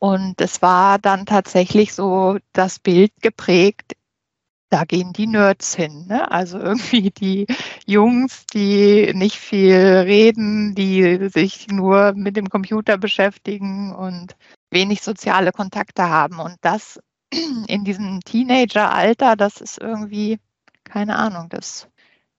Und es war dann tatsächlich so das Bild geprägt, da gehen die Nerds hin. Ne? Also irgendwie die Jungs, die nicht viel reden, die sich nur mit dem Computer beschäftigen und wenig soziale Kontakte haben. Und das in diesem Teenageralter, das ist irgendwie, keine Ahnung, das,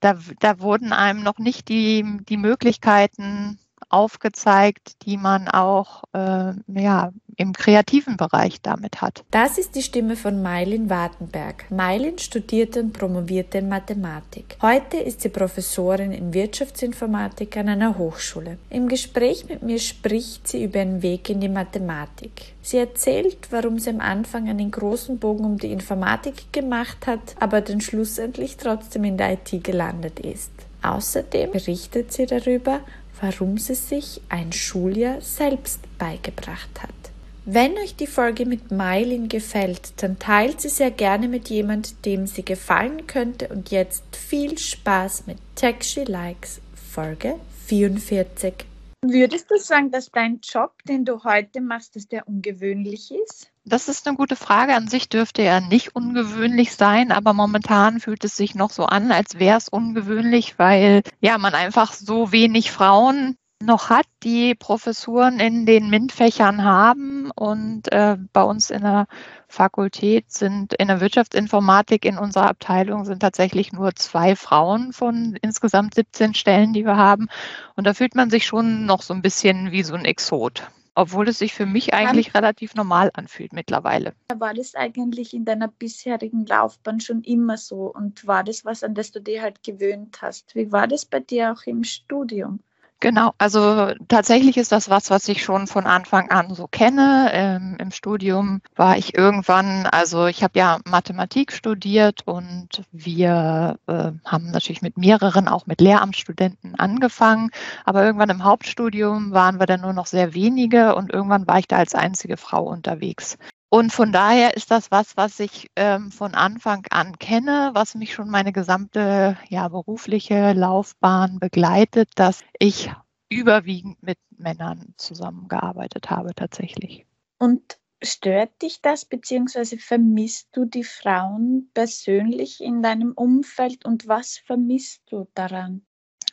da, da wurden einem noch nicht die, die Möglichkeiten aufgezeigt, die man auch äh, ja, im kreativen Bereich damit hat. Das ist die Stimme von Mailin Wartenberg. Mailin studierte und promovierte in Mathematik. Heute ist sie Professorin in Wirtschaftsinformatik an einer Hochschule. Im Gespräch mit mir spricht sie über ihren Weg in die Mathematik. Sie erzählt, warum sie am Anfang einen großen Bogen um die Informatik gemacht hat, aber dann schlussendlich trotzdem in der IT gelandet ist. Außerdem berichtet sie darüber, warum sie sich ein Schuljahr selbst beigebracht hat. Wenn euch die Folge mit Mylin gefällt, dann teilt sie sehr gerne mit jemand, dem sie gefallen könnte und jetzt viel Spaß mit She Likes Folge 44. Würdest du sagen, dass dein Job, den du heute machst, dass der ungewöhnlich ist? Das ist eine gute Frage. An sich dürfte er nicht ungewöhnlich sein, aber momentan fühlt es sich noch so an, als wäre es ungewöhnlich, weil ja man einfach so wenig Frauen noch hat, die Professuren in den MINT-Fächern haben. Und äh, bei uns in der Fakultät sind in der Wirtschaftsinformatik in unserer Abteilung sind tatsächlich nur zwei Frauen von insgesamt 17 Stellen, die wir haben. Und da fühlt man sich schon noch so ein bisschen wie so ein Exot. Obwohl es sich für mich eigentlich Dann, relativ normal anfühlt mittlerweile. War das eigentlich in deiner bisherigen Laufbahn schon immer so? Und war das was, an das du dir halt gewöhnt hast? Wie war das bei dir auch im Studium? Genau, also tatsächlich ist das was, was ich schon von Anfang an so kenne. Ähm, Im Studium war ich irgendwann, also ich habe ja Mathematik studiert und wir äh, haben natürlich mit mehreren, auch mit Lehramtsstudenten angefangen. Aber irgendwann im Hauptstudium waren wir dann nur noch sehr wenige und irgendwann war ich da als einzige Frau unterwegs. Und von daher ist das was, was ich ähm, von Anfang an kenne, was mich schon meine gesamte ja, berufliche Laufbahn begleitet, dass ich überwiegend mit Männern zusammengearbeitet habe tatsächlich. Und stört dich das, beziehungsweise vermisst du die Frauen persönlich in deinem Umfeld und was vermisst du daran?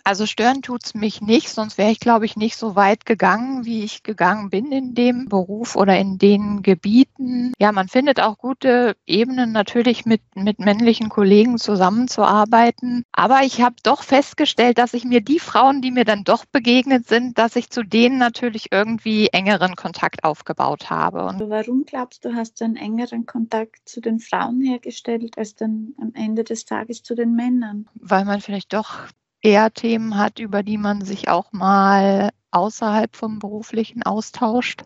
Also stören tut's mich nicht, sonst wäre ich, glaube ich, nicht so weit gegangen, wie ich gegangen bin in dem Beruf oder in den Gebieten. Ja, man findet auch gute Ebenen natürlich mit, mit männlichen Kollegen zusammenzuarbeiten. Aber ich habe doch festgestellt, dass ich mir die Frauen, die mir dann doch begegnet sind, dass ich zu denen natürlich irgendwie engeren Kontakt aufgebaut habe. Und warum glaubst du, hast du einen engeren Kontakt zu den Frauen hergestellt als dann am Ende des Tages zu den Männern? Weil man vielleicht doch eher Themen hat, über die man sich auch mal außerhalb vom beruflichen austauscht,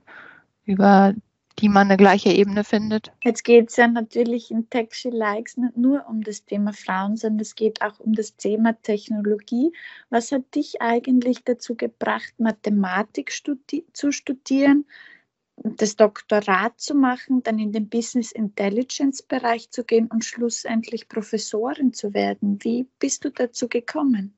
über die man eine gleiche Ebene findet. Jetzt geht es ja natürlich in Taxi Likes nicht nur um das Thema Frauen, sondern es geht auch um das Thema Technologie. Was hat dich eigentlich dazu gebracht, Mathematik studi zu studieren, das Doktorat zu machen, dann in den Business Intelligence Bereich zu gehen und schlussendlich Professorin zu werden? Wie bist du dazu gekommen?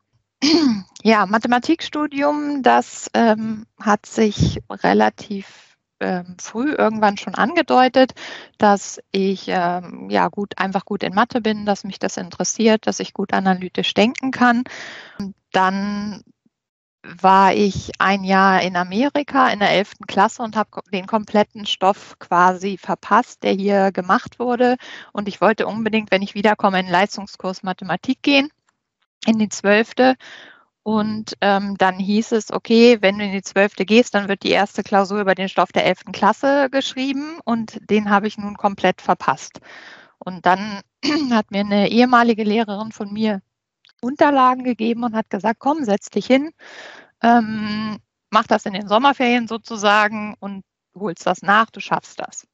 Ja, Mathematikstudium, das ähm, hat sich relativ ähm, früh irgendwann schon angedeutet, dass ich ähm, ja gut einfach gut in Mathe bin, dass mich das interessiert, dass ich gut analytisch denken kann. Und dann war ich ein Jahr in Amerika in der 11. Klasse und habe den kompletten Stoff quasi verpasst, der hier gemacht wurde. Und ich wollte unbedingt, wenn ich wiederkomme, in den Leistungskurs Mathematik gehen in die zwölfte. Und ähm, dann hieß es, okay, wenn du in die zwölfte gehst, dann wird die erste Klausur über den Stoff der elften Klasse geschrieben und den habe ich nun komplett verpasst. Und dann hat mir eine ehemalige Lehrerin von mir Unterlagen gegeben und hat gesagt, komm, setz dich hin, ähm, mach das in den Sommerferien sozusagen und holst das nach, du schaffst das.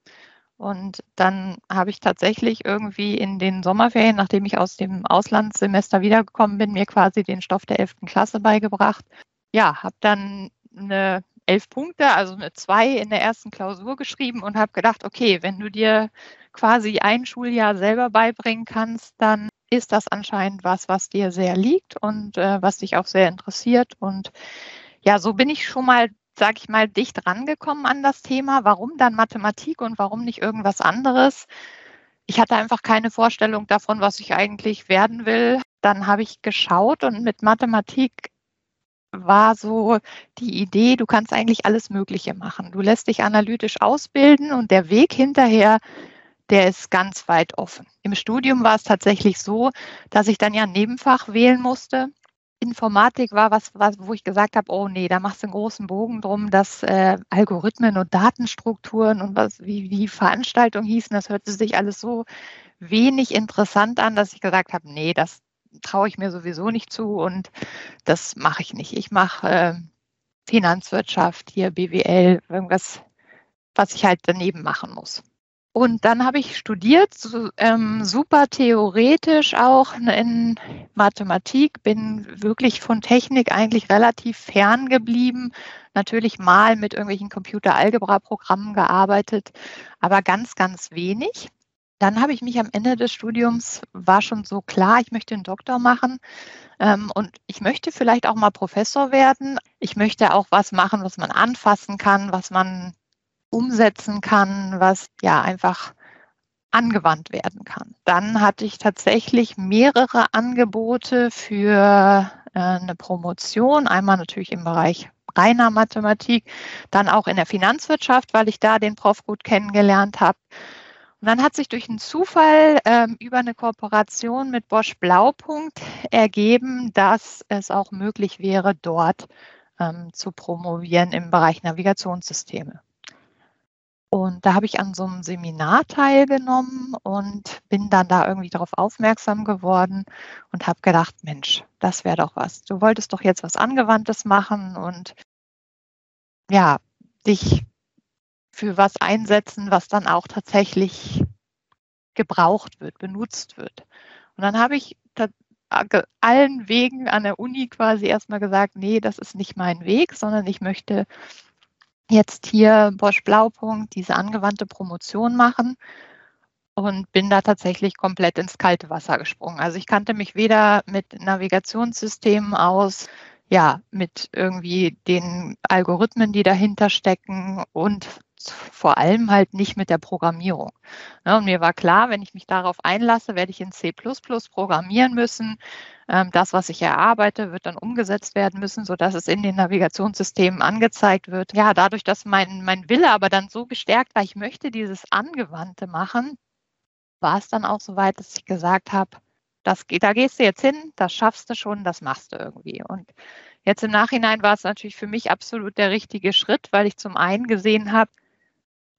Und dann habe ich tatsächlich irgendwie in den Sommerferien, nachdem ich aus dem Auslandssemester wiedergekommen bin, mir quasi den Stoff der 11. Klasse beigebracht. Ja, habe dann eine elf Punkte, also eine zwei in der ersten Klausur geschrieben und habe gedacht, okay, wenn du dir quasi ein Schuljahr selber beibringen kannst, dann ist das anscheinend was, was dir sehr liegt und äh, was dich auch sehr interessiert. Und ja, so bin ich schon mal, sag ich mal, dicht rangekommen an das Thema. Warum dann Mathematik und warum nicht irgendwas anderes? Ich hatte einfach keine Vorstellung davon, was ich eigentlich werden will. Dann habe ich geschaut und mit Mathematik war so die Idee, du kannst eigentlich alles Mögliche machen. Du lässt dich analytisch ausbilden und der Weg hinterher, der ist ganz weit offen. Im Studium war es tatsächlich so, dass ich dann ja ein Nebenfach wählen musste. Informatik war was, was wo ich gesagt habe, oh nee, da machst du einen großen Bogen drum, dass äh, Algorithmen und Datenstrukturen und was, wie die Veranstaltung hießen, das hörte sich alles so wenig interessant an, dass ich gesagt habe, nee, das, traue ich mir sowieso nicht zu und das mache ich nicht. Ich mache äh, Finanzwirtschaft, hier BWL, irgendwas, was ich halt daneben machen muss. Und dann habe ich studiert, so, ähm, super theoretisch auch in Mathematik, bin wirklich von Technik eigentlich relativ fern geblieben. Natürlich mal mit irgendwelchen Computeralgebra-Programmen gearbeitet, aber ganz, ganz wenig. Dann habe ich mich am Ende des Studiums, war schon so klar, ich möchte einen Doktor machen ähm, und ich möchte vielleicht auch mal Professor werden. Ich möchte auch was machen, was man anfassen kann, was man umsetzen kann, was ja einfach angewandt werden kann. Dann hatte ich tatsächlich mehrere Angebote für äh, eine Promotion, einmal natürlich im Bereich reiner Mathematik, dann auch in der Finanzwirtschaft, weil ich da den Prof gut kennengelernt habe. Und dann hat sich durch einen Zufall ähm, über eine Kooperation mit Bosch Blaupunkt ergeben, dass es auch möglich wäre, dort ähm, zu promovieren im Bereich Navigationssysteme. Und da habe ich an so einem Seminar teilgenommen und bin dann da irgendwie darauf aufmerksam geworden und habe gedacht, Mensch, das wäre doch was. Du wolltest doch jetzt was Angewandtes machen und ja, dich für was einsetzen, was dann auch tatsächlich gebraucht wird, benutzt wird. Und dann habe ich allen Wegen an der Uni quasi erstmal gesagt, nee, das ist nicht mein Weg, sondern ich möchte jetzt hier Bosch Blaupunkt diese angewandte Promotion machen und bin da tatsächlich komplett ins kalte Wasser gesprungen. Also ich kannte mich weder mit Navigationssystemen aus, ja, mit irgendwie den Algorithmen, die dahinter stecken und vor allem halt nicht mit der Programmierung. Ne, und mir war klar, wenn ich mich darauf einlasse, werde ich in C programmieren müssen. Ähm, das, was ich erarbeite, wird dann umgesetzt werden müssen, sodass es in den Navigationssystemen angezeigt wird. Ja, dadurch, dass mein, mein Wille aber dann so gestärkt war, ich möchte dieses Angewandte machen, war es dann auch so weit, dass ich gesagt habe, das, da gehst du jetzt hin, das schaffst du schon, das machst du irgendwie. Und jetzt im Nachhinein war es natürlich für mich absolut der richtige Schritt, weil ich zum einen gesehen habe,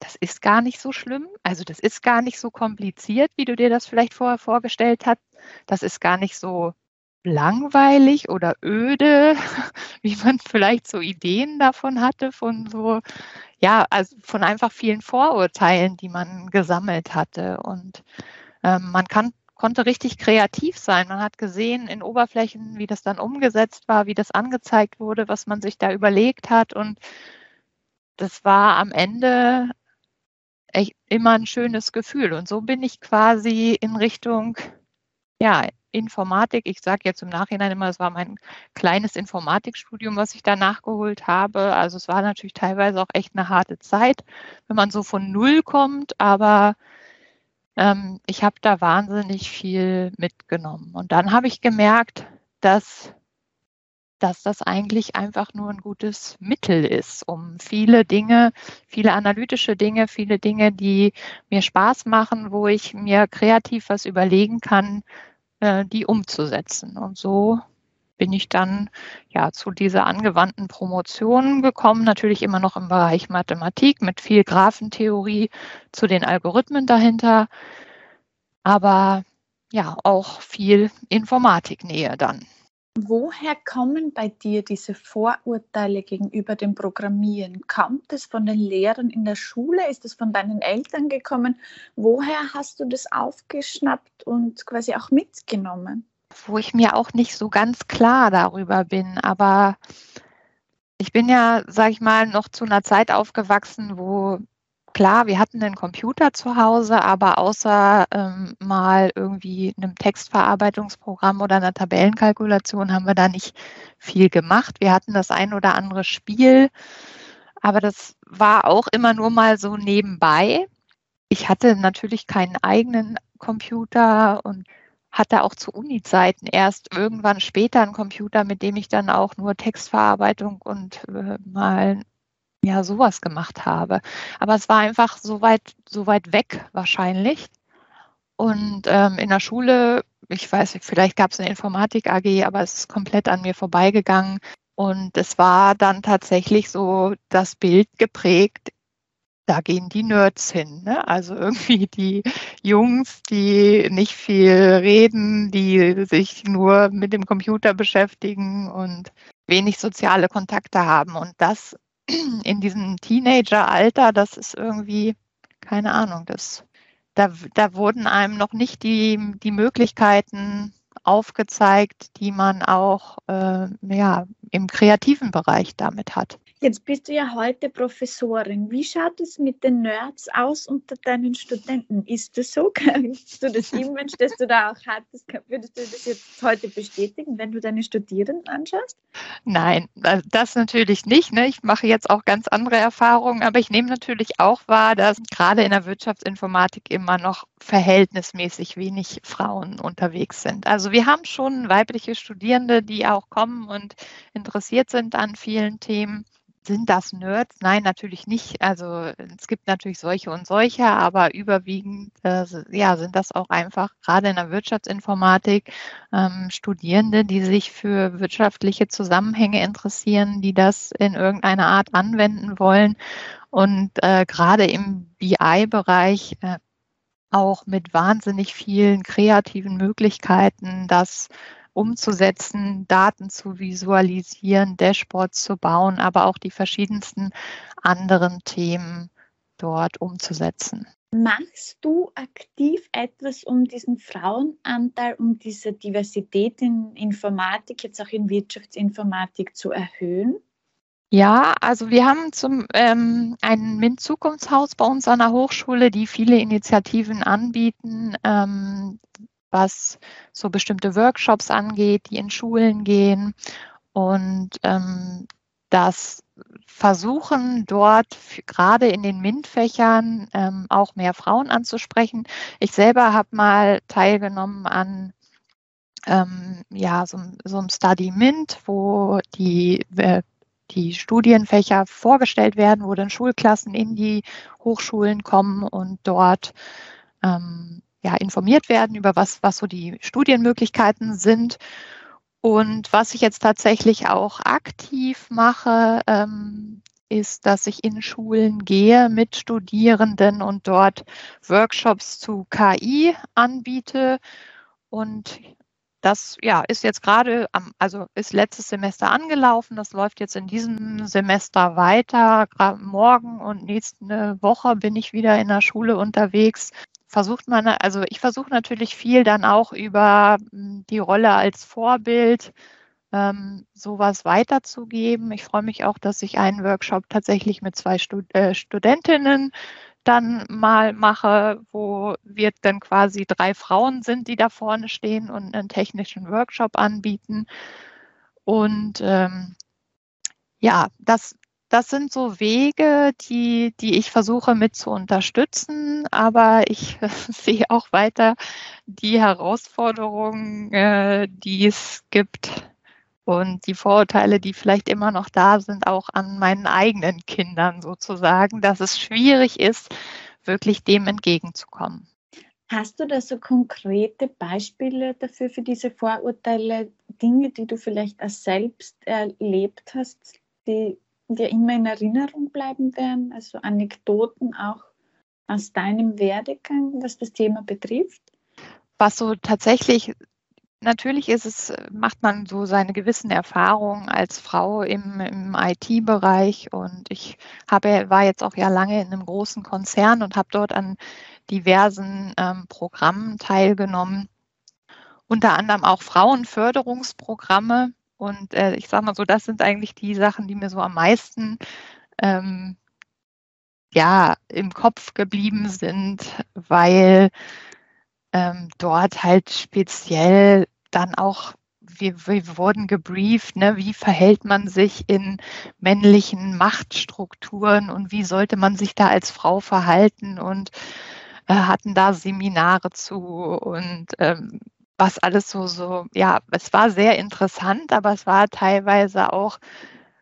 das ist gar nicht so schlimm. Also das ist gar nicht so kompliziert, wie du dir das vielleicht vorher vorgestellt hast. Das ist gar nicht so langweilig oder öde, wie man vielleicht so Ideen davon hatte, von so, ja, also von einfach vielen Vorurteilen, die man gesammelt hatte. Und ähm, man kann, konnte richtig kreativ sein. Man hat gesehen in Oberflächen, wie das dann umgesetzt war, wie das angezeigt wurde, was man sich da überlegt hat. Und das war am Ende echt immer ein schönes Gefühl. Und so bin ich quasi in Richtung ja, Informatik. Ich sage jetzt im Nachhinein immer, es war mein kleines Informatikstudium, was ich da nachgeholt habe. Also es war natürlich teilweise auch echt eine harte Zeit, wenn man so von Null kommt, aber ähm, ich habe da wahnsinnig viel mitgenommen. Und dann habe ich gemerkt, dass dass das eigentlich einfach nur ein gutes Mittel ist, um viele Dinge, viele analytische Dinge, viele Dinge, die mir Spaß machen, wo ich mir kreativ was überlegen kann, äh, die umzusetzen. Und so bin ich dann ja zu dieser angewandten Promotion gekommen, natürlich immer noch im Bereich Mathematik mit viel Graphentheorie zu den Algorithmen dahinter, aber ja auch viel Informatiknähe dann. Woher kommen bei dir diese Vorurteile gegenüber dem Programmieren? Kommt es von den Lehrern in der Schule? Ist es von deinen Eltern gekommen? Woher hast du das aufgeschnappt und quasi auch mitgenommen? Wo ich mir auch nicht so ganz klar darüber bin, aber Ich bin ja, sage ich mal, noch zu einer Zeit aufgewachsen, wo klar, wir hatten einen Computer zu Hause, aber außer ähm, mal irgendwie einem Textverarbeitungsprogramm oder einer Tabellenkalkulation haben wir da nicht viel gemacht. Wir hatten das ein oder andere Spiel, aber das war auch immer nur mal so nebenbei. Ich hatte natürlich keinen eigenen Computer und hatte auch zu Uni-Zeiten erst irgendwann später einen Computer, mit dem ich dann auch nur Textverarbeitung und äh, mal ja sowas gemacht habe. Aber es war einfach so weit, so weit weg wahrscheinlich. Und ähm, in der Schule, ich weiß nicht, vielleicht gab es eine Informatik AG, aber es ist komplett an mir vorbeigegangen. Und es war dann tatsächlich so das Bild geprägt, da gehen die Nerds hin. Ne? Also irgendwie die Jungs, die nicht viel reden, die sich nur mit dem Computer beschäftigen und wenig soziale Kontakte haben. Und das in diesem Teenageralter, das ist irgendwie, keine Ahnung, das, da, da wurden einem noch nicht die, die Möglichkeiten aufgezeigt, die man auch äh, ja, im kreativen Bereich damit hat. Jetzt bist du ja heute Professorin. Wie schaut es mit den Nerds aus unter deinen Studenten? Ist das so? Kannst du das Image, das du da auch hattest, würdest du das jetzt heute bestätigen, wenn du deine Studierenden anschaust? Nein, das natürlich nicht. Ne? Ich mache jetzt auch ganz andere Erfahrungen, aber ich nehme natürlich auch wahr, dass gerade in der Wirtschaftsinformatik immer noch verhältnismäßig wenig Frauen unterwegs sind. Also wir haben schon weibliche Studierende, die auch kommen und interessiert sind an vielen Themen. Sind das Nerds? Nein, natürlich nicht. Also es gibt natürlich solche und solche, aber überwiegend äh, ja, sind das auch einfach gerade in der Wirtschaftsinformatik ähm, Studierende, die sich für wirtschaftliche Zusammenhänge interessieren, die das in irgendeiner Art anwenden wollen. Und äh, gerade im BI-Bereich äh, auch mit wahnsinnig vielen kreativen Möglichkeiten, das umzusetzen, Daten zu visualisieren, Dashboards zu bauen, aber auch die verschiedensten anderen Themen dort umzusetzen. Machst du aktiv etwas, um diesen Frauenanteil, um diese Diversität in Informatik, jetzt auch in Wirtschaftsinformatik zu erhöhen? Ja, also wir haben zum ähm, ein MINT-Zukunftshaus bei uns an der Hochschule, die viele Initiativen anbieten, ähm, was so bestimmte Workshops angeht, die in Schulen gehen und ähm, das versuchen dort gerade in den MINT-Fächern ähm, auch mehr Frauen anzusprechen. Ich selber habe mal teilgenommen an ähm, ja, so, so einem Study MINT, wo die äh, die Studienfächer vorgestellt werden, wo dann Schulklassen in die Hochschulen kommen und dort ähm, ja, informiert werden über was, was so die Studienmöglichkeiten sind. Und was ich jetzt tatsächlich auch aktiv mache, ähm, ist, dass ich in Schulen gehe mit Studierenden und dort Workshops zu KI anbiete. Und das ja, ist jetzt gerade, am, also ist letztes Semester angelaufen. Das läuft jetzt in diesem Semester weiter. Morgen und nächste Woche bin ich wieder in der Schule unterwegs. Versucht man, also ich versuche natürlich viel dann auch über hm, die Rolle als Vorbild ähm, sowas weiterzugeben. Ich freue mich auch, dass ich einen Workshop tatsächlich mit zwei Stud äh, Studentinnen dann mal mache, wo wir dann quasi drei Frauen sind, die da vorne stehen und einen technischen Workshop anbieten. Und ähm, ja, das, das sind so Wege, die, die ich versuche mit zu unterstützen, aber ich sehe auch weiter die Herausforderungen, äh, die es gibt und die Vorurteile, die vielleicht immer noch da sind, auch an meinen eigenen Kindern sozusagen, dass es schwierig ist, wirklich dem entgegenzukommen. Hast du da so konkrete Beispiele dafür, für diese Vorurteile, Dinge, die du vielleicht auch selbst erlebt hast, die dir immer in Erinnerung bleiben werden? Also Anekdoten auch aus deinem Werdegang, was das Thema betrifft? Was so tatsächlich natürlich ist es, macht man so seine gewissen Erfahrungen als Frau im, im IT-Bereich und ich habe, war jetzt auch ja lange in einem großen Konzern und habe dort an diversen ähm, Programmen teilgenommen, unter anderem auch Frauenförderungsprogramme. Und äh, ich sage mal so, das sind eigentlich die Sachen, die mir so am meisten ähm, ja, im Kopf geblieben sind, weil ähm, dort halt speziell dann auch wir, wir wurden gebrieft, ne, wie verhält man sich in männlichen Machtstrukturen und wie sollte man sich da als Frau verhalten und äh, hatten da Seminare zu und ähm, was alles so, so, ja, es war sehr interessant, aber es war teilweise auch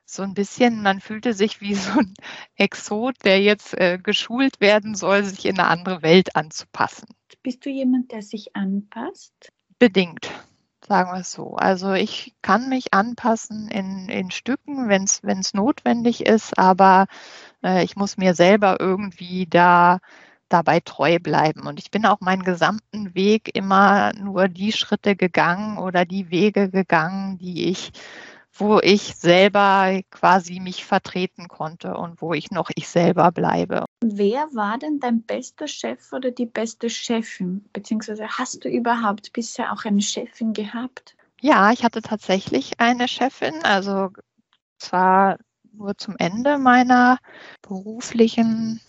so ein bisschen, man fühlte sich wie so ein Exot, der jetzt äh, geschult werden soll, sich in eine andere Welt anzupassen. Bist du jemand, der sich anpasst? Bedingt, sagen wir es so. Also ich kann mich anpassen in, in Stücken, wenn es notwendig ist, aber äh, ich muss mir selber irgendwie da dabei treu bleiben. Und ich bin auch meinen gesamten Weg immer nur die Schritte gegangen oder die Wege gegangen, die ich wo ich selber quasi mich vertreten konnte und wo ich noch ich selber bleibe. Wer war denn dein bester Chef oder die beste Chefin? Beziehungsweise hast du überhaupt bisher auch eine Chefin gehabt? Ja, ich hatte tatsächlich eine Chefin, also zwar nur zum Ende meiner beruflichen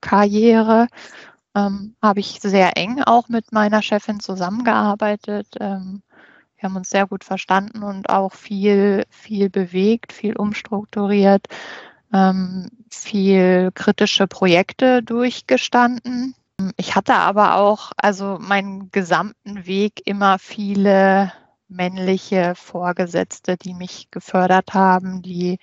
Karriere ähm, habe ich sehr eng auch mit meiner Chefin zusammengearbeitet. Ähm, wir haben uns sehr gut verstanden und auch viel, viel bewegt, viel umstrukturiert, ähm, viel kritische Projekte durchgestanden. Ich hatte aber auch, also meinen gesamten Weg immer viele männliche Vorgesetzte, die mich gefördert haben, die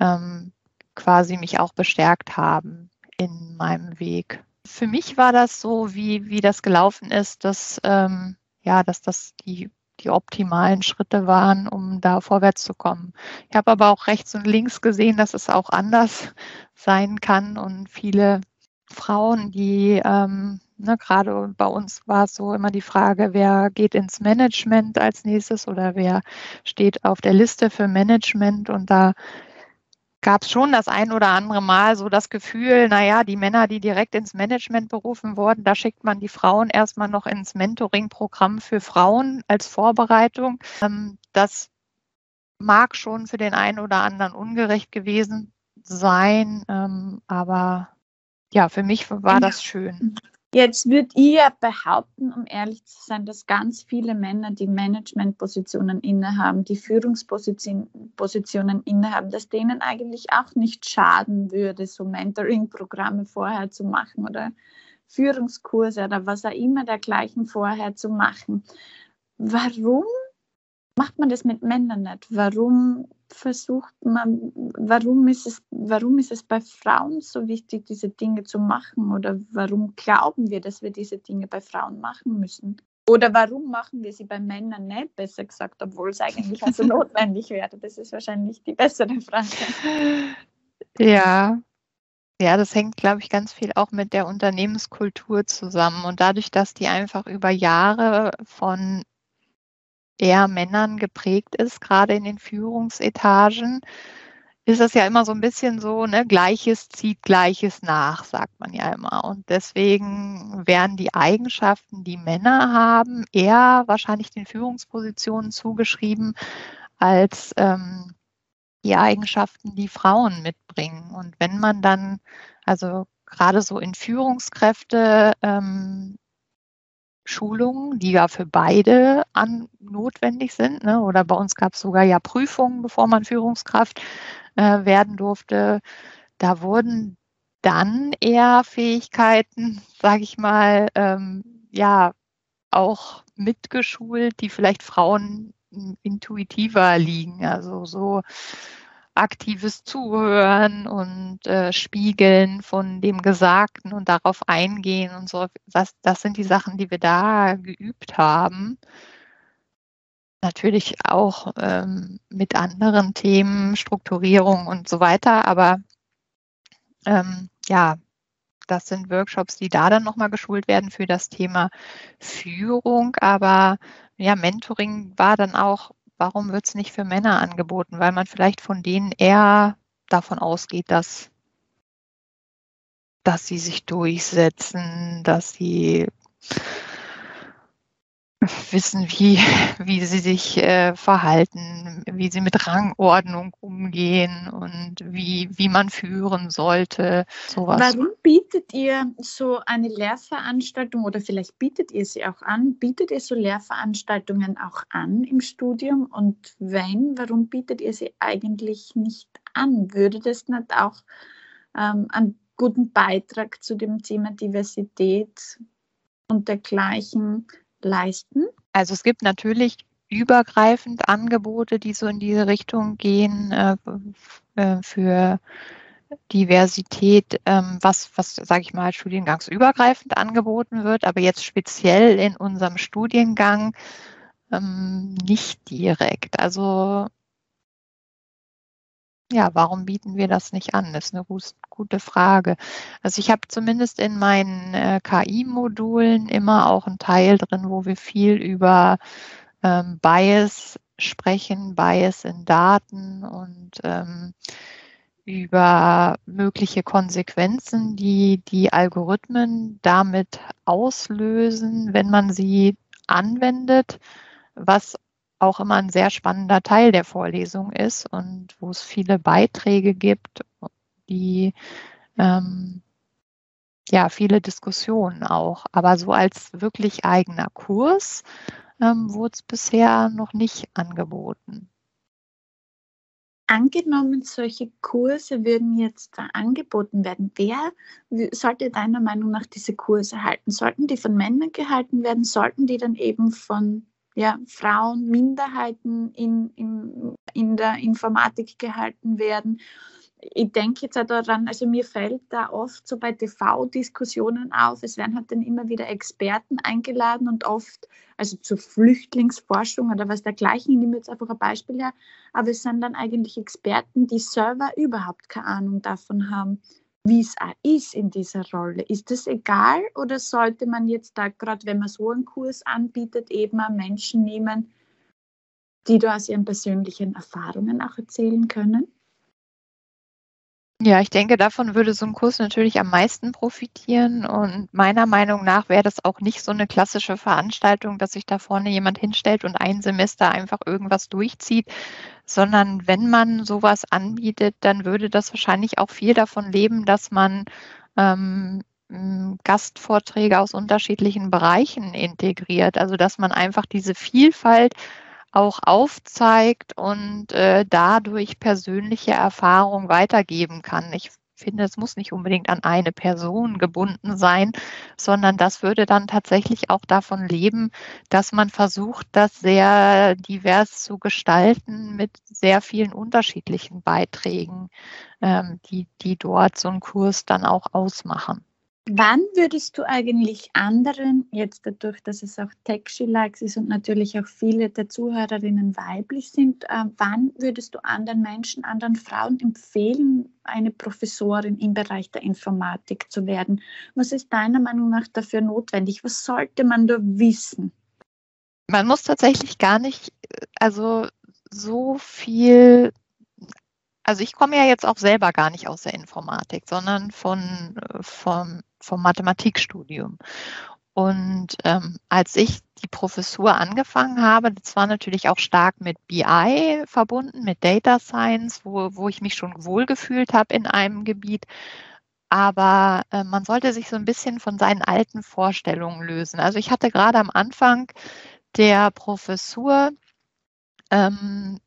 ähm, quasi mich auch bestärkt haben in meinem Weg. Für mich war das so, wie, wie das gelaufen ist, dass, ähm, ja, dass das die die optimalen Schritte waren, um da vorwärts zu kommen. Ich habe aber auch rechts und links gesehen, dass es auch anders sein kann und viele Frauen, die ähm, ne, gerade bei uns war es so immer die Frage, wer geht ins Management als nächstes oder wer steht auf der Liste für Management und da gab es schon das ein oder andere Mal so das Gefühl, naja, die Männer, die direkt ins Management berufen wurden, da schickt man die Frauen erstmal noch ins Mentoring-Programm für Frauen als Vorbereitung. Ähm, das mag schon für den einen oder anderen ungerecht gewesen sein, ähm, aber ja, für mich war das schön. Jetzt würde ich ja behaupten, um ehrlich zu sein, dass ganz viele Männer, die Managementpositionen innehaben, die Führungspositionen innehaben, dass denen eigentlich auch nicht schaden würde, so Mentoring-Programme vorher zu machen oder Führungskurse oder was auch immer dergleichen vorher zu machen. Warum macht man das mit Männern nicht? Warum versucht man, warum ist es, warum ist es bei Frauen so wichtig, diese Dinge zu machen? Oder warum glauben wir, dass wir diese Dinge bei Frauen machen müssen? Oder warum machen wir sie bei Männern nicht, besser gesagt, obwohl es eigentlich also notwendig wäre? Das ist wahrscheinlich die bessere Frage. Ja, ja, das hängt, glaube ich, ganz viel auch mit der Unternehmenskultur zusammen. Und dadurch, dass die einfach über Jahre von eher Männern geprägt ist, gerade in den Führungsetagen, ist es ja immer so ein bisschen so, ne, Gleiches zieht Gleiches nach, sagt man ja immer. Und deswegen werden die Eigenschaften, die Männer haben, eher wahrscheinlich den Führungspositionen zugeschrieben als ähm, die Eigenschaften, die Frauen mitbringen. Und wenn man dann, also gerade so in Führungskräfte ähm, Schulungen, die ja für beide an, notwendig sind. Ne? Oder bei uns gab es sogar ja Prüfungen, bevor man Führungskraft äh, werden durfte. Da wurden dann eher Fähigkeiten, sage ich mal, ähm, ja, auch mitgeschult, die vielleicht Frauen intuitiver liegen. Also so aktives Zuhören und äh, Spiegeln von dem Gesagten und darauf eingehen und so. Das, das sind die Sachen, die wir da geübt haben. Natürlich auch ähm, mit anderen Themen, Strukturierung und so weiter. Aber ähm, ja, das sind Workshops, die da dann nochmal geschult werden für das Thema Führung. Aber ja, Mentoring war dann auch warum wird es nicht für Männer angeboten? Weil man vielleicht von denen eher davon ausgeht, dass, dass sie sich durchsetzen, dass sie wissen, wie, wie sie sich äh, verhalten, wie sie mit Rangordnung umgehen und wie, wie man führen sollte. Sowas. Warum bietet ihr so eine Lehrveranstaltung oder vielleicht bietet ihr sie auch an? Bietet ihr so Lehrveranstaltungen auch an im Studium? Und wenn, warum bietet ihr sie eigentlich nicht an? Würde das nicht auch ähm, einen guten Beitrag zu dem Thema Diversität und dergleichen leisten? Also es gibt natürlich übergreifend Angebote, die so in diese Richtung gehen äh, äh für Diversität, ähm, was, was sage ich mal, studiengangsübergreifend angeboten wird, aber jetzt speziell in unserem Studiengang ähm, nicht direkt. Also ja, warum bieten wir das nicht an? Das ist eine gute Frage. Also ich habe zumindest in meinen äh, KI-Modulen immer auch einen Teil drin, wo wir viel über ähm, Bias sprechen, Bias in Daten und ähm, über mögliche Konsequenzen, die die Algorithmen damit auslösen, wenn man sie anwendet, was auch immer ein sehr spannender Teil der Vorlesung ist und wo es viele Beiträge gibt, die ähm, ja viele Diskussionen auch. Aber so als wirklich eigener Kurs ähm, wurde es bisher noch nicht angeboten. Angenommen, solche Kurse würden jetzt angeboten werden. Wer sollte deiner Meinung nach diese Kurse halten? Sollten die von Männern gehalten werden? Sollten die dann eben von ja, Frauen, Minderheiten in, in, in der Informatik gehalten werden. Ich denke jetzt auch daran, also mir fällt da oft so bei TV-Diskussionen auf, es werden halt dann immer wieder Experten eingeladen und oft, also zur Flüchtlingsforschung oder was dergleichen, ich nehme jetzt einfach ein Beispiel her, aber es sind dann eigentlich Experten, die selber überhaupt keine Ahnung davon haben wie es auch ist in dieser Rolle. Ist das egal oder sollte man jetzt da, gerade wenn man so einen Kurs anbietet, eben auch Menschen nehmen, die da aus ihren persönlichen Erfahrungen auch erzählen können? Ja, ich denke, davon würde so ein Kurs natürlich am meisten profitieren. Und meiner Meinung nach wäre das auch nicht so eine klassische Veranstaltung, dass sich da vorne jemand hinstellt und ein Semester einfach irgendwas durchzieht, sondern wenn man sowas anbietet, dann würde das wahrscheinlich auch viel davon leben, dass man ähm, Gastvorträge aus unterschiedlichen Bereichen integriert. Also dass man einfach diese Vielfalt auch aufzeigt und äh, dadurch persönliche Erfahrung weitergeben kann. Ich finde, es muss nicht unbedingt an eine Person gebunden sein, sondern das würde dann tatsächlich auch davon leben, dass man versucht, das sehr divers zu gestalten mit sehr vielen unterschiedlichen Beiträgen, ähm, die, die dort so einen Kurs dann auch ausmachen. Wann würdest du eigentlich anderen, jetzt dadurch, dass es auch Tech-Likes ist und natürlich auch viele der Zuhörerinnen weiblich sind, äh, wann würdest du anderen Menschen, anderen Frauen empfehlen, eine Professorin im Bereich der Informatik zu werden? Was ist deiner Meinung nach dafür notwendig? Was sollte man da wissen? Man muss tatsächlich gar nicht, also so viel also ich komme ja jetzt auch selber gar nicht aus der Informatik, sondern von, vom, vom Mathematikstudium. Und ähm, als ich die Professur angefangen habe, das war natürlich auch stark mit BI verbunden, mit Data Science, wo, wo ich mich schon wohlgefühlt habe in einem Gebiet. Aber äh, man sollte sich so ein bisschen von seinen alten Vorstellungen lösen. Also ich hatte gerade am Anfang der Professur ähm,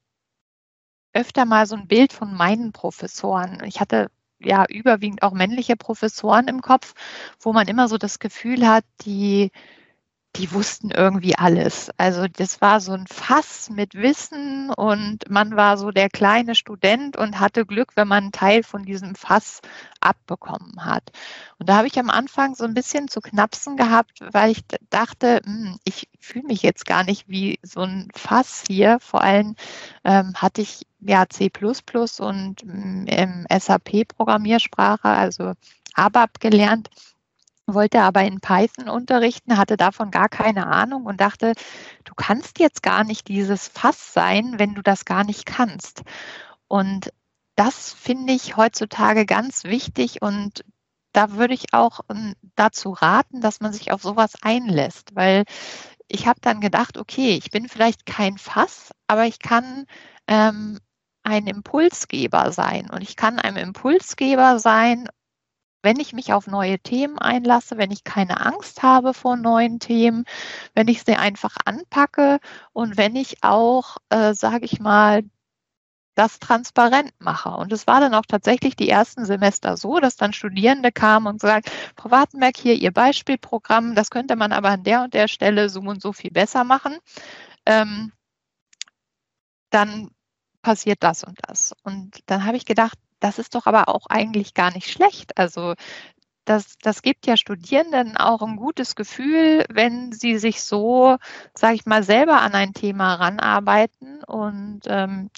öfter mal so ein Bild von meinen Professoren. Ich hatte ja überwiegend auch männliche Professoren im Kopf, wo man immer so das Gefühl hat, die die wussten irgendwie alles. Also das war so ein Fass mit Wissen und man war so der kleine Student und hatte Glück, wenn man einen Teil von diesem Fass abbekommen hat. Und da habe ich am Anfang so ein bisschen zu knapsen gehabt, weil ich dachte, hm, ich fühle mich jetzt gar nicht wie so ein Fass hier. Vor allem ähm, hatte ich ja C und ähm, SAP-Programmiersprache, also ABAP gelernt wollte aber in Python unterrichten, hatte davon gar keine Ahnung und dachte, du kannst jetzt gar nicht dieses Fass sein, wenn du das gar nicht kannst. Und das finde ich heutzutage ganz wichtig und da würde ich auch ähm, dazu raten, dass man sich auf sowas einlässt, weil ich habe dann gedacht, okay, ich bin vielleicht kein Fass, aber ich kann ähm, ein Impulsgeber sein. Und ich kann ein Impulsgeber sein, wenn ich mich auf neue Themen einlasse, wenn ich keine Angst habe vor neuen Themen, wenn ich sie einfach anpacke und wenn ich auch, äh, sage ich mal, das transparent mache. Und es war dann auch tatsächlich die ersten Semester so, dass dann Studierende kamen und sagen, Frau Wartenberg, hier Ihr Beispielprogramm, das könnte man aber an der und der Stelle so und so viel besser machen. Ähm, dann passiert das und das. Und dann habe ich gedacht, das ist doch aber auch eigentlich gar nicht schlecht. Also das, das gibt ja Studierenden auch ein gutes Gefühl, wenn sie sich so, sage ich mal, selber an ein Thema ranarbeiten. Und ähm,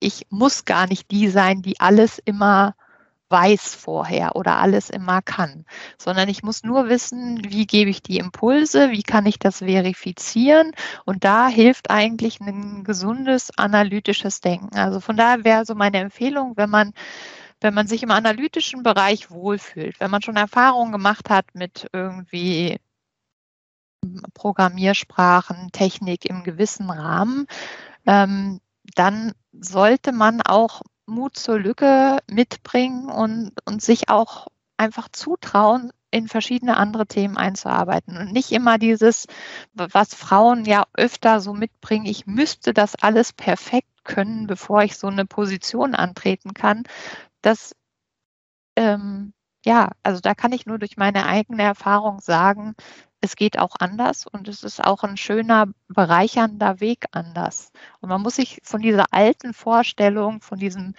ich muss gar nicht die sein, die alles immer weiß vorher oder alles immer kann, sondern ich muss nur wissen, wie gebe ich die Impulse, wie kann ich das verifizieren und da hilft eigentlich ein gesundes analytisches Denken. Also von daher wäre so meine Empfehlung, wenn man wenn man sich im analytischen Bereich wohlfühlt, wenn man schon Erfahrungen gemacht hat mit irgendwie Programmiersprachen, Technik im gewissen Rahmen, ähm, dann sollte man auch Mut zur Lücke mitbringen und, und sich auch einfach zutrauen, in verschiedene andere Themen einzuarbeiten und nicht immer dieses, was Frauen ja öfter so mitbringen, ich müsste das alles perfekt können, bevor ich so eine Position antreten kann. Das, ähm, ja, also da kann ich nur durch meine eigene Erfahrung sagen, es geht auch anders und es ist auch ein schöner, bereichernder Weg anders. Und man muss sich von dieser alten Vorstellung, von diesem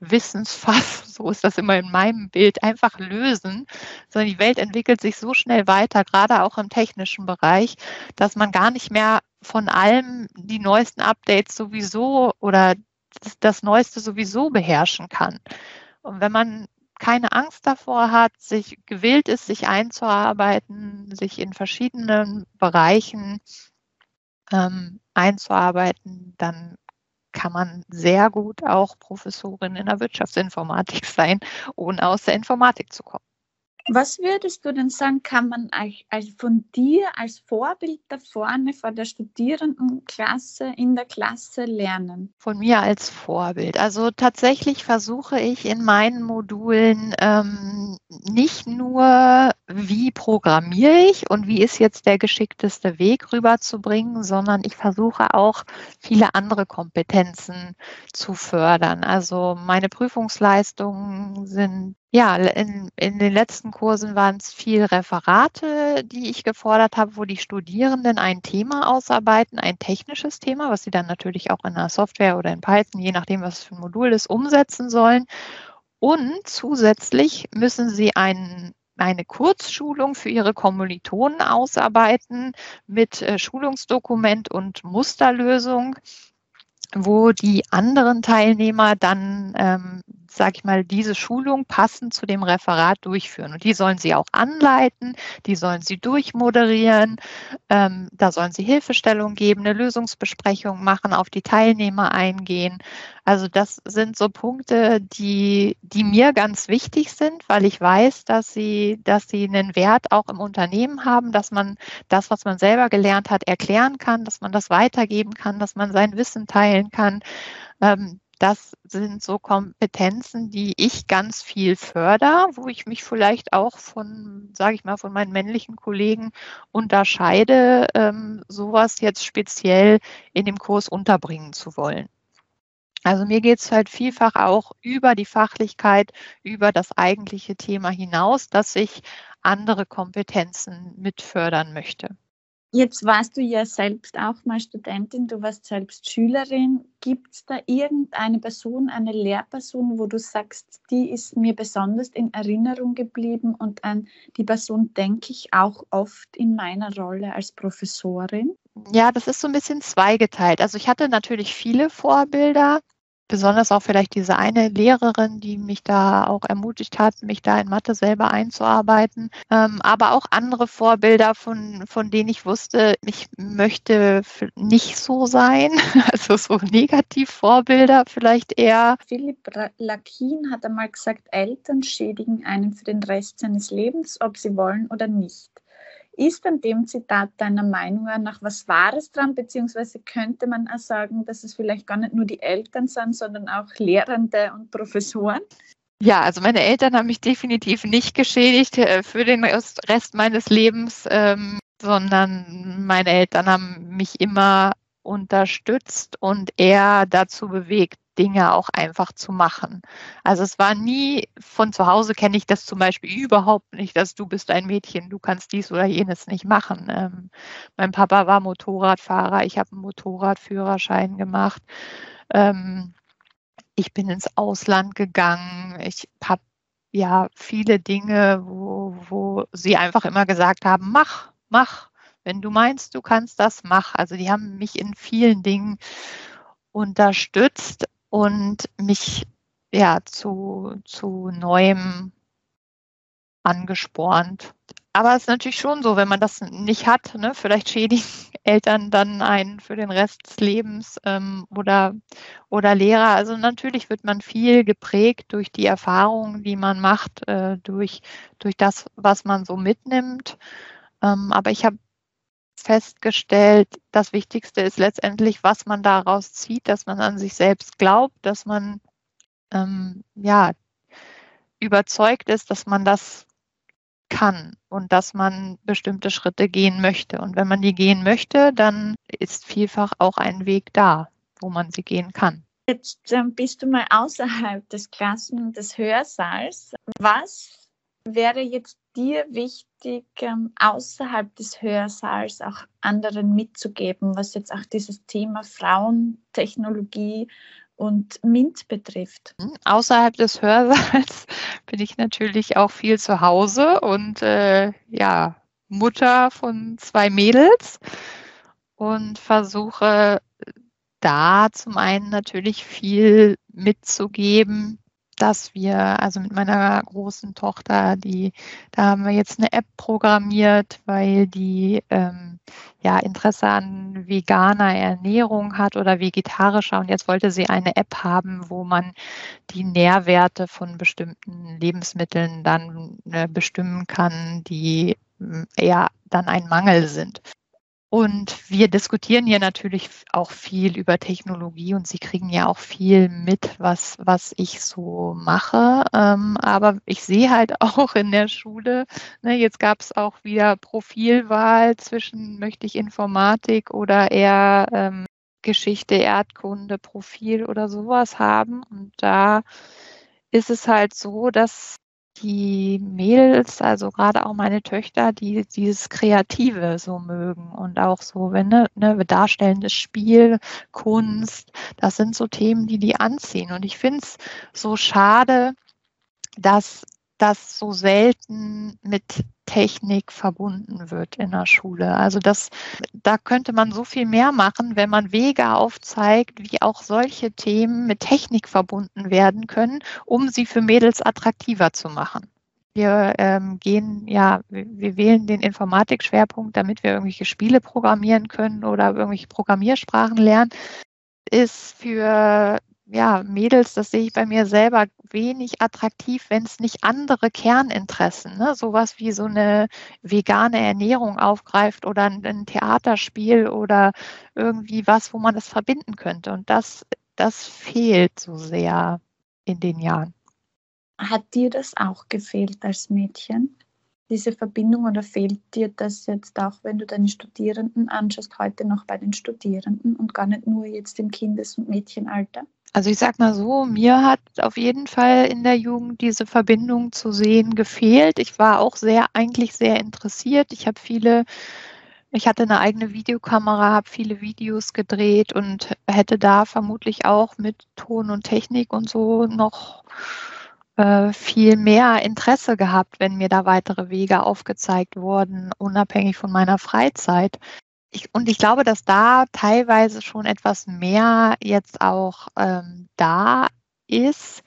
Wissensfass, so ist das immer in meinem Bild, einfach lösen, sondern die Welt entwickelt sich so schnell weiter, gerade auch im technischen Bereich, dass man gar nicht mehr von allem die neuesten Updates sowieso oder das Neueste sowieso beherrschen kann. Und wenn man keine Angst davor hat, sich gewillt ist, sich einzuarbeiten, sich in verschiedenen Bereichen ähm, einzuarbeiten, dann kann man sehr gut auch Professorin in der Wirtschaftsinformatik sein, ohne aus der Informatik zu kommen. Was würdest du denn sagen, kann man also von dir als Vorbild da vorne vor der Studierendenklasse in der Klasse lernen? Von mir als Vorbild. Also tatsächlich versuche ich in meinen Modulen ähm, nicht nur, wie programmiere ich und wie ist jetzt der geschickteste Weg rüberzubringen, sondern ich versuche auch viele andere Kompetenzen zu fördern. Also meine Prüfungsleistungen sind ja, in, in den letzten Kursen waren es viel Referate, die ich gefordert habe, wo die Studierenden ein Thema ausarbeiten, ein technisches Thema, was sie dann natürlich auch in der Software oder in Python, je nachdem, was für ein Modul ist, umsetzen sollen. Und zusätzlich müssen sie einen eine Kurzschulung für ihre Kommilitonen ausarbeiten mit äh, Schulungsdokument und Musterlösung, wo die anderen Teilnehmer dann ähm, sage ich mal, diese Schulung passend zu dem Referat durchführen. Und die sollen sie auch anleiten, die sollen sie durchmoderieren, ähm, da sollen sie Hilfestellung geben, eine Lösungsbesprechung machen, auf die Teilnehmer eingehen. Also das sind so Punkte, die, die mir ganz wichtig sind, weil ich weiß, dass sie, dass sie einen Wert auch im Unternehmen haben, dass man das, was man selber gelernt hat, erklären kann, dass man das weitergeben kann, dass man sein Wissen teilen kann. Ähm, das sind so Kompetenzen, die ich ganz viel fördere, wo ich mich vielleicht auch von, sage ich mal, von meinen männlichen Kollegen unterscheide, ähm, sowas jetzt speziell in dem Kurs unterbringen zu wollen. Also mir geht es halt vielfach auch über die Fachlichkeit, über das eigentliche Thema hinaus, dass ich andere Kompetenzen mit fördern möchte. Jetzt warst du ja selbst auch mal Studentin, du warst selbst Schülerin. Gibt es da irgendeine Person, eine Lehrperson, wo du sagst, die ist mir besonders in Erinnerung geblieben und an die Person denke ich auch oft in meiner Rolle als Professorin? Ja, das ist so ein bisschen zweigeteilt. Also ich hatte natürlich viele Vorbilder, besonders auch vielleicht diese eine Lehrerin, die mich da auch ermutigt hat, mich da in Mathe selber einzuarbeiten, ähm, aber auch andere Vorbilder, von, von denen ich wusste, ich möchte nicht so sein, also so Negativvorbilder vielleicht eher. Philipp Lakin hat einmal gesagt, Eltern schädigen einen für den Rest seines Lebens, ob sie wollen oder nicht. Ist an dem Zitat deiner Meinung nach was Wahres dran, beziehungsweise könnte man auch sagen, dass es vielleicht gar nicht nur die Eltern sind, sondern auch Lehrende und Professoren? Ja, also meine Eltern haben mich definitiv nicht geschädigt äh, für den Rest meines Lebens, ähm, sondern meine Eltern haben mich immer unterstützt und eher dazu bewegt, Dinge auch einfach zu machen. Also es war nie, von zu Hause kenne ich das zum Beispiel überhaupt nicht, dass du bist ein Mädchen, du kannst dies oder jenes nicht machen. Ähm, mein Papa war Motorradfahrer, ich habe einen Motorradführerschein gemacht. Ähm, ich bin ins Ausland gegangen. Ich habe ja viele Dinge, wo, wo sie einfach immer gesagt haben, mach, mach. Wenn du meinst, du kannst das, mach. Also die haben mich in vielen Dingen unterstützt und mich ja zu, zu neuem angespornt. Aber es ist natürlich schon so, wenn man das nicht hat, ne, vielleicht schädigen Eltern dann einen für den Rest des Lebens ähm, oder, oder Lehrer. Also natürlich wird man viel geprägt durch die Erfahrungen, die man macht, äh, durch, durch das, was man so mitnimmt. Ähm, aber ich habe festgestellt, das Wichtigste ist letztendlich, was man daraus zieht, dass man an sich selbst glaubt, dass man ähm, ja überzeugt ist, dass man das kann und dass man bestimmte Schritte gehen möchte. Und wenn man die gehen möchte, dann ist vielfach auch ein Weg da, wo man sie gehen kann. Jetzt ähm, bist du mal außerhalb des Klassen- und des Hörsaals. Was wäre jetzt dir wichtig, ähm, außerhalb des Hörsaals auch anderen mitzugeben, was jetzt auch dieses Thema Frauentechnologie und MINT betrifft. Hm, außerhalb des Hörsaals bin ich natürlich auch viel zu Hause und äh, ja, Mutter von zwei Mädels und versuche da zum einen natürlich viel mitzugeben, dass wir, also mit meiner großen Tochter, die, da haben wir jetzt eine App programmiert, weil die ähm, ja Interesse an veganer Ernährung hat oder vegetarischer und jetzt wollte sie eine App haben, wo man die Nährwerte von bestimmten Lebensmitteln dann äh, bestimmen kann, die eher dann ein Mangel sind. Und wir diskutieren hier natürlich auch viel über Technologie und Sie kriegen ja auch viel mit, was, was ich so mache. Ähm, aber ich sehe halt auch in der Schule, ne, jetzt gab es auch wieder Profilwahl zwischen möchte ich Informatik oder eher ähm, Geschichte, Erdkunde, Profil oder sowas haben. Und da ist es halt so, dass die Mädels, also gerade auch meine Töchter, die dieses Kreative so mögen und auch so, wenn ne, ne, darstellendes Spiel, Kunst, das sind so Themen, die die anziehen. Und ich finde es so schade, dass das so selten mit Technik verbunden wird in der Schule. Also das, da könnte man so viel mehr machen, wenn man Wege aufzeigt, wie auch solche Themen mit Technik verbunden werden können, um sie für Mädels attraktiver zu machen. Wir ähm, gehen, ja, wir, wir wählen den Informatikschwerpunkt, damit wir irgendwelche Spiele programmieren können oder irgendwelche Programmiersprachen lernen ist für ja, Mädels, das sehe ich bei mir selber wenig attraktiv, wenn es nicht andere Kerninteressen, ne, sowas wie so eine vegane Ernährung aufgreift oder ein, ein, Theaterspiel oder irgendwie was, wo man das verbinden könnte. Und das, das fehlt so sehr in den Jahren. Hat dir das auch gefehlt als Mädchen? Diese Verbindung oder fehlt dir das jetzt auch, wenn du deine Studierenden anschaust, heute noch bei den Studierenden und gar nicht nur jetzt im Kindes- und Mädchenalter? Also ich sag mal so, mir hat auf jeden Fall in der Jugend diese Verbindung zu sehen gefehlt. Ich war auch sehr, eigentlich sehr interessiert. Ich habe viele, ich hatte eine eigene Videokamera, habe viele Videos gedreht und hätte da vermutlich auch mit Ton und Technik und so noch äh, viel mehr Interesse gehabt, wenn mir da weitere Wege aufgezeigt wurden, unabhängig von meiner Freizeit. Ich, und ich glaube, dass da teilweise schon etwas mehr jetzt auch ähm, da ist.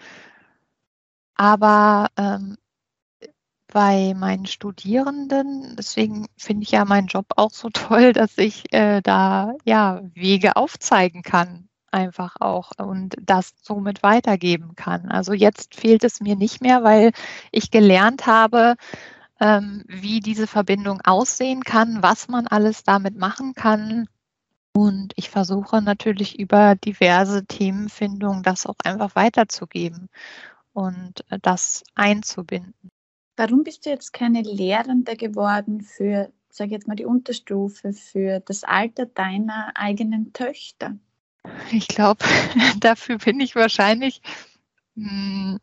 Aber ähm, bei meinen Studierenden, deswegen finde ich ja meinen Job auch so toll, dass ich äh, da ja Wege aufzeigen kann, einfach auch und das somit weitergeben kann. Also jetzt fehlt es mir nicht mehr, weil ich gelernt habe, ähm, wie diese Verbindung aussehen kann, was man alles damit machen kann. Und ich versuche natürlich über diverse Themenfindungen das auch einfach weiterzugeben und äh, das einzubinden. Warum bist du jetzt keine Lehrende geworden für, sage ich jetzt mal, die Unterstufe, für das Alter deiner eigenen Töchter? Ich glaube, dafür bin ich wahrscheinlich ein hm,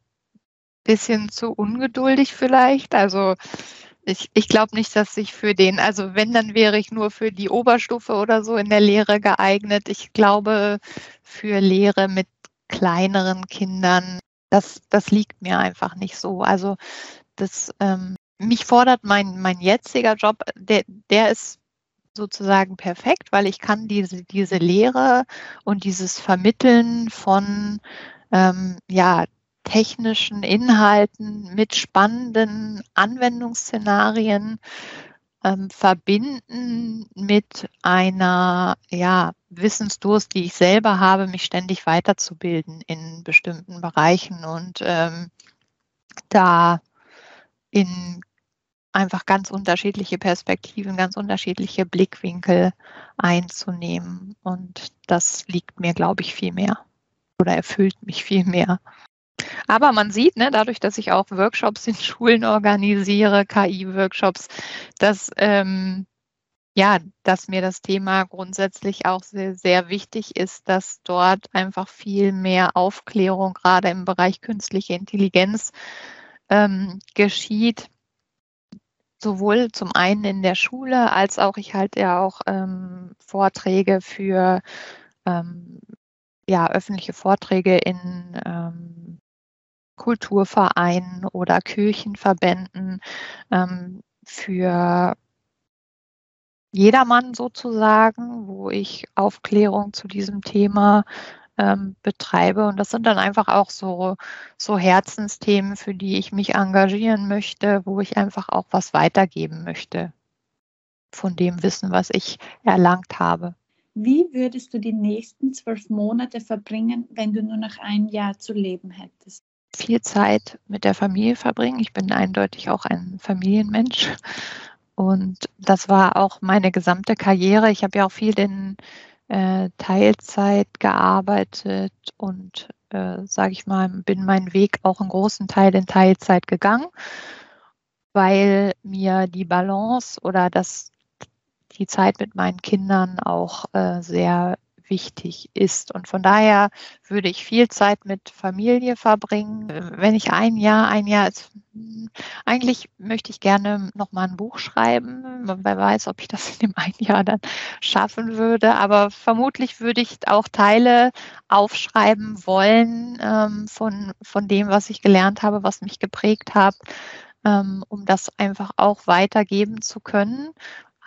bisschen zu ungeduldig vielleicht. Also ich, ich glaube nicht, dass ich für den, also wenn, dann wäre ich nur für die Oberstufe oder so in der Lehre geeignet. Ich glaube, für Lehre mit kleineren Kindern, das, das liegt mir einfach nicht so. Also das, ähm, mich fordert mein, mein jetziger Job, der, der ist sozusagen perfekt, weil ich kann diese, diese Lehre und dieses Vermitteln von ähm, ja, technischen Inhalten mit spannenden Anwendungsszenarien ähm, verbinden mit einer ja, Wissensdurst, die ich selber habe, mich ständig weiterzubilden in bestimmten Bereichen und ähm, da in einfach ganz unterschiedliche Perspektiven, ganz unterschiedliche Blickwinkel einzunehmen. Und das liegt mir, glaube ich, viel mehr oder erfüllt mich viel mehr. Aber man sieht, ne, dadurch, dass ich auch Workshops in Schulen organisiere, KI-Workshops, dass, ähm, ja, dass mir das Thema grundsätzlich auch sehr, sehr wichtig ist, dass dort einfach viel mehr Aufklärung gerade im Bereich künstliche Intelligenz ähm, geschieht. Sowohl zum einen in der Schule, als auch ich halte ja auch ähm, Vorträge für ähm, ja, öffentliche Vorträge in ähm, Kulturvereinen oder Kirchenverbänden ähm, für jedermann sozusagen, wo ich Aufklärung zu diesem Thema ähm, betreibe. Und das sind dann einfach auch so, so Herzensthemen, für die ich mich engagieren möchte, wo ich einfach auch was weitergeben möchte von dem Wissen, was ich erlangt habe. Wie würdest du die nächsten zwölf Monate verbringen, wenn du nur noch ein Jahr zu leben hättest? Viel Zeit mit der Familie verbringen. Ich bin eindeutig auch ein Familienmensch. Und das war auch meine gesamte Karriere. Ich habe ja auch viel in äh, Teilzeit gearbeitet und, äh, sage ich mal, bin meinen Weg auch einen großen Teil in Teilzeit gegangen, weil mir die Balance oder das die Zeit mit meinen Kindern auch äh, sehr wichtig ist. Und von daher würde ich viel Zeit mit Familie verbringen. Wenn ich ein Jahr, ein Jahr ist, eigentlich möchte ich gerne noch mal ein Buch schreiben. Wer weiß, ob ich das in dem einen Jahr dann schaffen würde. Aber vermutlich würde ich auch Teile aufschreiben wollen ähm, von, von dem, was ich gelernt habe, was mich geprägt hat ähm, um das einfach auch weitergeben zu können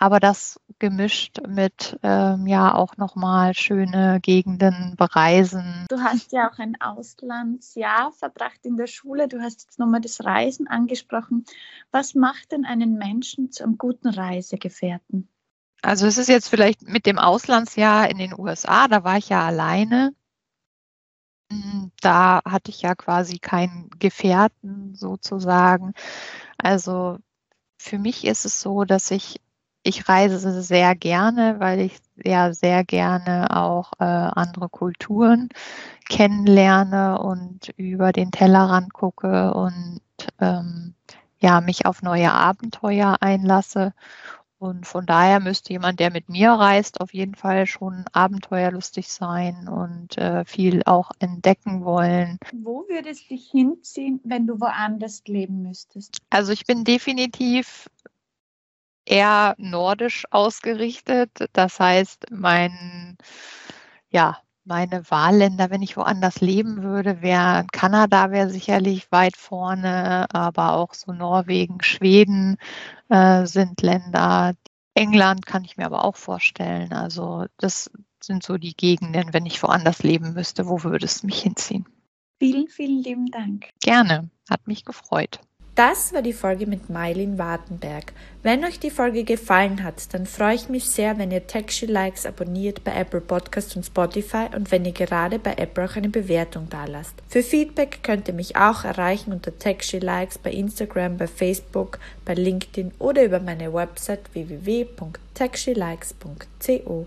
aber das gemischt mit ähm, ja auch nochmal schöne Gegenden bereisen. Du hast ja auch ein Auslandsjahr verbracht in der Schule. Du hast jetzt nochmal das Reisen angesprochen. Was macht denn einen Menschen zu einem guten Reisegefährten? Also es ist jetzt vielleicht mit dem Auslandsjahr in den USA, da war ich ja alleine. Hm, da hatte ich ja quasi keinen Gefährten sozusagen. Also für mich ist es so, dass ich ich reise sehr gerne, weil ich ja sehr gerne auch äh, andere Kulturen kennenlerne und über den Tellerrand gucke und ähm, ja, mich auf neue Abenteuer einlasse. Und von daher müsste jemand, der mit mir reist, auf jeden Fall schon abenteuerlustig sein und äh, viel auch entdecken wollen. Wo würdest du dich hinziehen, wenn du woanders leben müsstest? Also ich bin definitiv eher nordisch ausgerichtet. Das heißt, mein, ja, meine Wahlländer, wenn ich woanders leben würde, wäre Kanada wäre sicherlich weit vorne, aber auch so Norwegen, Schweden äh, sind Länder. England kann ich mir aber auch vorstellen. Also das sind so die Gegenden, wenn ich woanders leben müsste, wo würde es mich hinziehen? Vielen, vielen lieben Dank. Gerne, hat mich gefreut. Das war die Folge mit Mailin Wartenberg. Wenn euch die Folge gefallen hat, dann freue ich mich sehr, wenn ihr Taxi Likes abonniert bei Apple Podcasts und Spotify und wenn ihr gerade bei Apple auch eine Bewertung dalasst. Für Feedback könnt ihr mich auch erreichen unter Taxi Likes bei Instagram, bei Facebook, bei LinkedIn oder über meine Website www.taxilikes.co.